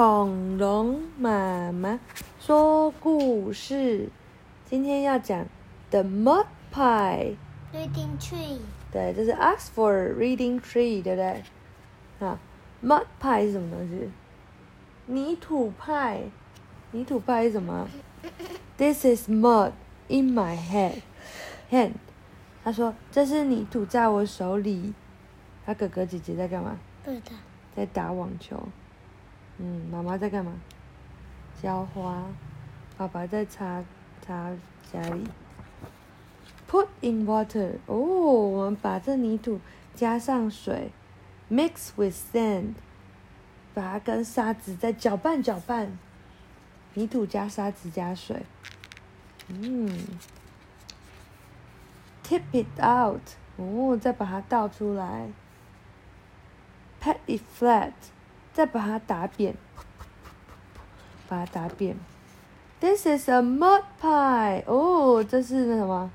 恐龙妈妈说故事。今天要讲 The Mud Pie。Reading tree. 对，这是 Oxford Reading Tree，对不对？啊，Mud Pie 是什么东西？泥土派。泥土派是什么？This is mud in my head. Hand。他说这是泥土在我手里。他哥哥姐姐在干嘛？不知道。在打网球。嗯，妈妈在干嘛？浇花。爸爸在擦擦家里。Put in water。哦，我们把这泥土加上水，mix with sand，把它跟沙子再搅拌搅拌。泥土加沙子加水。嗯。Tip it out。哦，再把它倒出来。Pat it flat，再把它打扁，把它打扁。This is a mud pie。哦，这是那什么？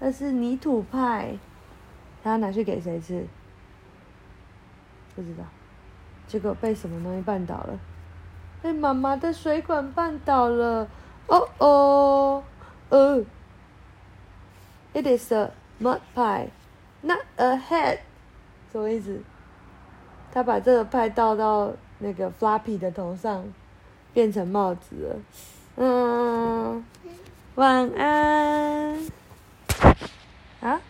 这是泥土派。他要拿去给谁吃？不知道。结果被什么东西绊倒了？被妈妈的水管绊倒了。哦哦，呃。It is a mud pie, not a head。什么意思？他把这个派倒到那个 floppy 的头上，变成帽子了。嗯，晚安。啊，